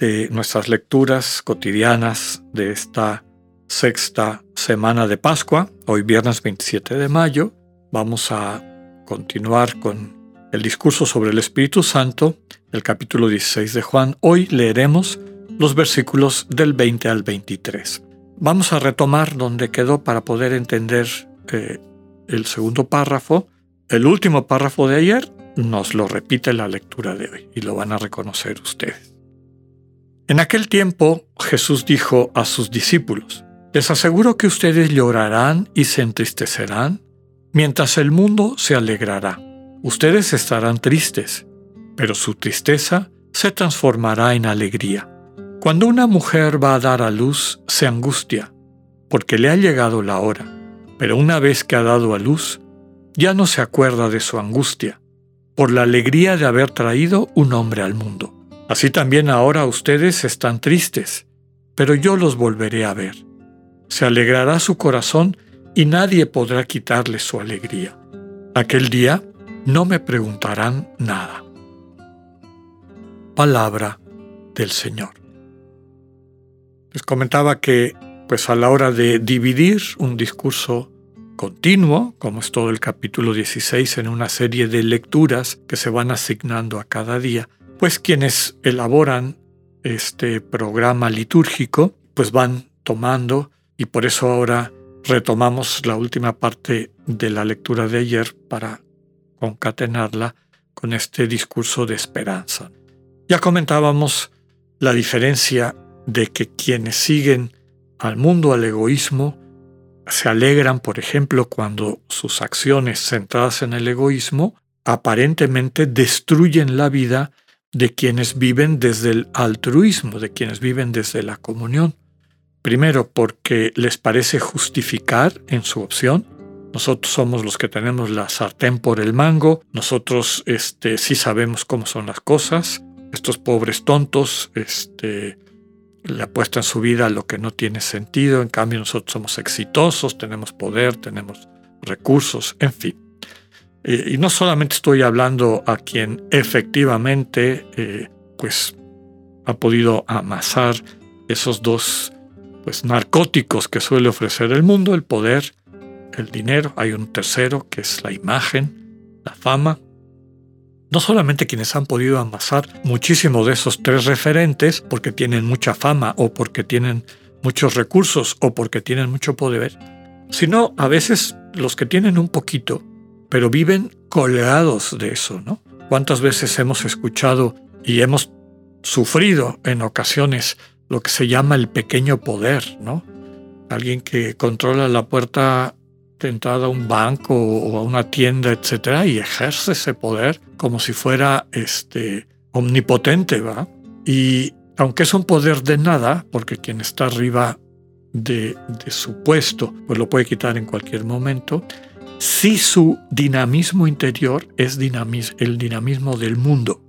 de nuestras lecturas cotidianas de esta sexta semana de Pascua, hoy viernes 27 de mayo. Vamos a continuar con el discurso sobre el Espíritu Santo, el capítulo 16 de Juan. Hoy leeremos los versículos del 20 al 23. Vamos a retomar donde quedó para poder entender eh, el segundo párrafo. El último párrafo de ayer nos lo repite la lectura de hoy y lo van a reconocer ustedes. En aquel tiempo Jesús dijo a sus discípulos, les aseguro que ustedes llorarán y se entristecerán, mientras el mundo se alegrará. Ustedes estarán tristes, pero su tristeza se transformará en alegría. Cuando una mujer va a dar a luz, se angustia, porque le ha llegado la hora, pero una vez que ha dado a luz, ya no se acuerda de su angustia, por la alegría de haber traído un hombre al mundo. Así también ahora ustedes están tristes, pero yo los volveré a ver se alegrará su corazón y nadie podrá quitarle su alegría. Aquel día no me preguntarán nada. Palabra del Señor. Les comentaba que, pues a la hora de dividir un discurso continuo, como es todo el capítulo 16 en una serie de lecturas que se van asignando a cada día, pues quienes elaboran este programa litúrgico, pues van tomando y por eso ahora retomamos la última parte de la lectura de ayer para concatenarla con este discurso de esperanza. Ya comentábamos la diferencia de que quienes siguen al mundo, al egoísmo, se alegran, por ejemplo, cuando sus acciones centradas en el egoísmo aparentemente destruyen la vida de quienes viven desde el altruismo, de quienes viven desde la comunión. Primero, porque les parece justificar en su opción. Nosotros somos los que tenemos la sartén por el mango. Nosotros este, sí sabemos cómo son las cosas. Estos pobres tontos este, le apuestan su vida a lo que no tiene sentido. En cambio, nosotros somos exitosos, tenemos poder, tenemos recursos, en fin. Y no solamente estoy hablando a quien efectivamente eh, pues, ha podido amasar esos dos pues, narcóticos que suele ofrecer el mundo, el poder, el dinero. Hay un tercero que es la imagen, la fama. No solamente quienes han podido amasar muchísimo de esos tres referentes porque tienen mucha fama o porque tienen muchos recursos o porque tienen mucho poder, sino a veces los que tienen un poquito, pero viven colgados de eso, ¿no? ¿Cuántas veces hemos escuchado y hemos sufrido en ocasiones lo que se llama el pequeño poder, ¿no? Alguien que controla la puerta de entrada a un banco o a una tienda, etcétera, y ejerce ese poder como si fuera este omnipotente, ¿va? Y aunque es un poder de nada, porque quien está arriba de, de su puesto, pues lo puede quitar en cualquier momento, sí su dinamismo interior es el dinamismo del mundo.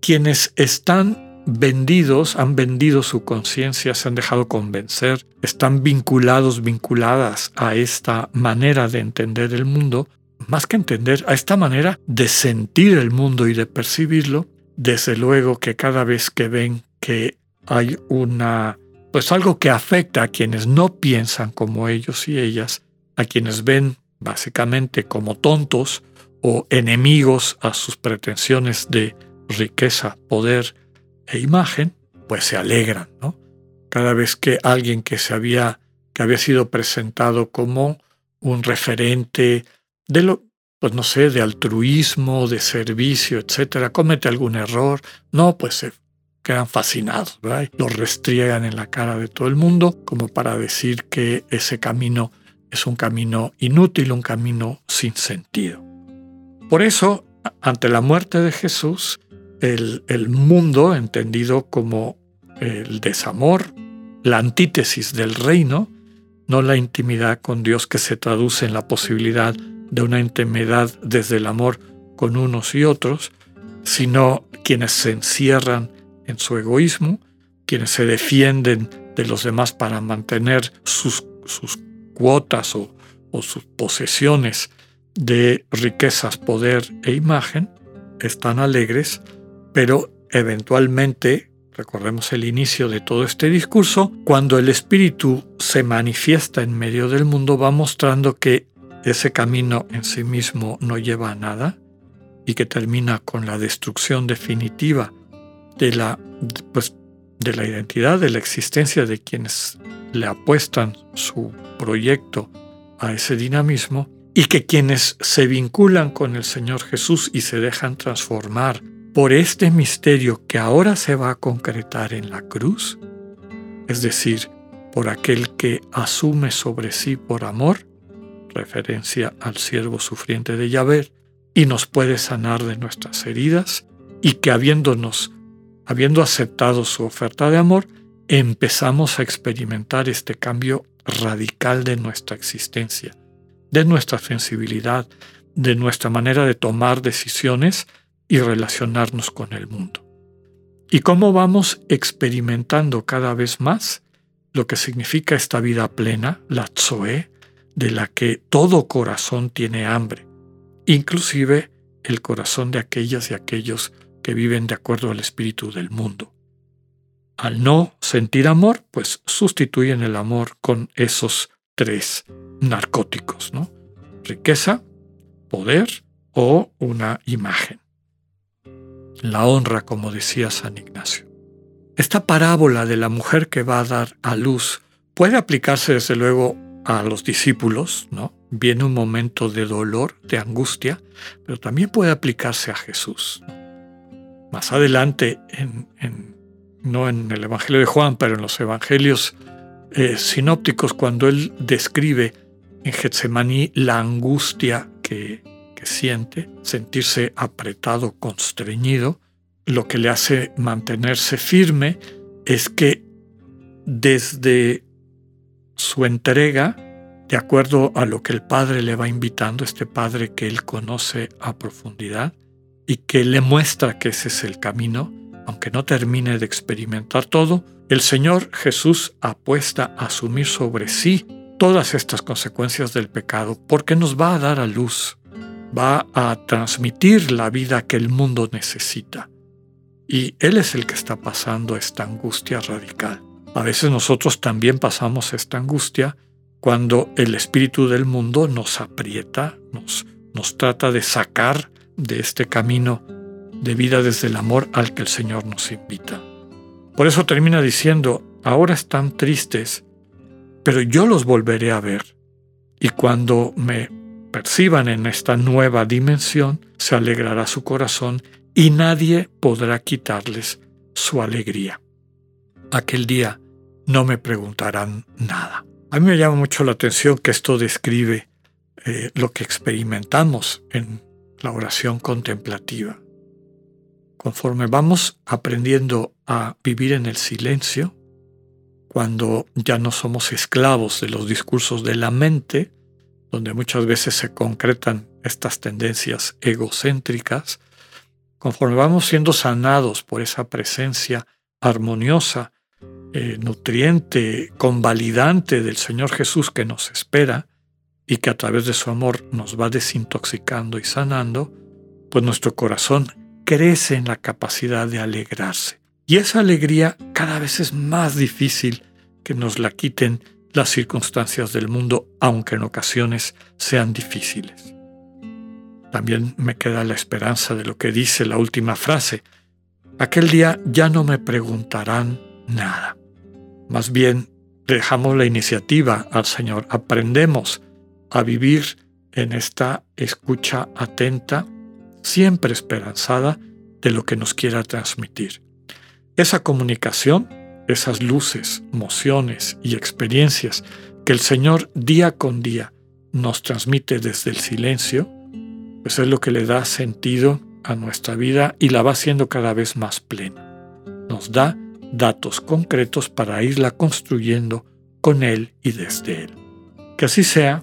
Quienes están vendidos, han vendido su conciencia, se han dejado convencer, están vinculados, vinculadas a esta manera de entender el mundo, más que entender, a esta manera de sentir el mundo y de percibirlo, desde luego que cada vez que ven que hay una, pues algo que afecta a quienes no piensan como ellos y ellas, a quienes ven básicamente como tontos o enemigos a sus pretensiones de riqueza, poder, e imagen, pues se alegran, ¿no? Cada vez que alguien que se había, que había sido presentado como un referente de lo, pues no sé, de altruismo, de servicio, etcétera, comete algún error, no, pues se quedan fascinados, ¿verdad? Lo restriegan en la cara de todo el mundo como para decir que ese camino es un camino inútil, un camino sin sentido. Por eso, ante la muerte de Jesús, el, mundo, entendido como el desamor, la antítesis del reino, no la intimidad con Dios que se traduce en la posibilidad de una intimidad desde el amor con unos y otros, sino quienes se encierran en su egoísmo, quienes se defienden de los demás para mantener sus, sus cuotas o, sus posesiones de riquezas, poder e imagen, están alegres, pero eventualmente, recordemos el inicio de todo este discurso, cuando el Espíritu se manifiesta en medio del mundo va mostrando que ese camino en sí mismo no lleva a nada y que termina con la destrucción definitiva de la, pues, de la identidad, de la existencia de quienes le apuestan su proyecto a ese dinamismo y que quienes se vinculan con el Señor Jesús y se dejan transformar por este misterio que ahora se va a concretar en la cruz, es decir, por aquel que asume sobre sí por amor, referencia al siervo sufriente de Yahvé, y nos puede sanar de nuestras heridas, y que habiéndonos, habiendo aceptado su oferta de amor, empezamos a experimentar este cambio radical de nuestra existencia, de nuestra sensibilidad, de nuestra manera de tomar decisiones y relacionarnos con el mundo. Y cómo vamos experimentando cada vez más lo que significa esta vida plena, la Tzoe, de la que todo corazón tiene hambre, inclusive el corazón de aquellas y aquellos que viven de acuerdo al espíritu del mundo. Al no sentir amor, pues sustituyen el amor con esos tres narcóticos, ¿no? Riqueza, poder o una imagen. La honra, como decía San Ignacio. Esta parábola de la mujer que va a dar a luz puede aplicarse desde luego a los discípulos, ¿no? Viene un momento de dolor, de angustia, pero también puede aplicarse a Jesús. Más adelante, en, no en el Evangelio de Juan, pero en los Evangelios eh, sinópticos, cuando él describe en Getsemaní la angustia que, que siente, sentirse apretado, constreñido, lo que le hace mantenerse firme es que desde su entrega, de acuerdo a lo que el Padre le va invitando, este Padre que él conoce a profundidad y que le muestra que ese es el camino, aunque no termine de experimentar todo, el Señor Jesús apuesta a asumir sobre sí todas estas consecuencias del pecado porque nos va a dar a luz, va a transmitir la vida que el mundo necesita. Y Él es el que está pasando esta angustia radical. A veces nosotros también pasamos esta angustia cuando el espíritu del mundo nos aprieta, nos, nos trata de sacar de este camino de vida desde el amor al que el Señor nos invita. Por eso termina diciendo, ahora están tristes, pero yo los volveré a ver. Y cuando me perciban en esta nueva dimensión, se alegrará su corazón y nadie podrá quitarles su alegría. Aquel día no me preguntarán nada. A mí me llama mucho la atención que esto describe eh, lo que experimentamos en la oración contemplativa. Conforme vamos aprendiendo a vivir en el silencio, cuando ya no somos esclavos de los discursos de la mente, donde muchas veces se concretan estas tendencias egocéntricas, conforme vamos siendo sanados por esa presencia armoniosa eh, nutriente, convalidante del Señor Jesús que nos espera y que a través de su amor nos va desintoxicando y sanando, pues nuestro corazón crece en la capacidad de alegrarse. Y esa alegría cada vez es más difícil que nos la quiten las circunstancias del mundo, aunque en ocasiones sean difíciles. También me queda la esperanza de lo que dice la última frase. Aquel día ya no me preguntarán nada. Más bien, dejamos la iniciativa al Señor, aprendemos a vivir en esta escucha atenta, siempre esperanzada de lo que nos quiera transmitir. Esa comunicación, esas luces, mociones y experiencias que el Señor día con día nos transmite desde el silencio, pues es lo que le da sentido a nuestra vida y la va haciendo cada vez más plena. Nos da datos concretos para irla construyendo con Él y desde Él. Que así sea,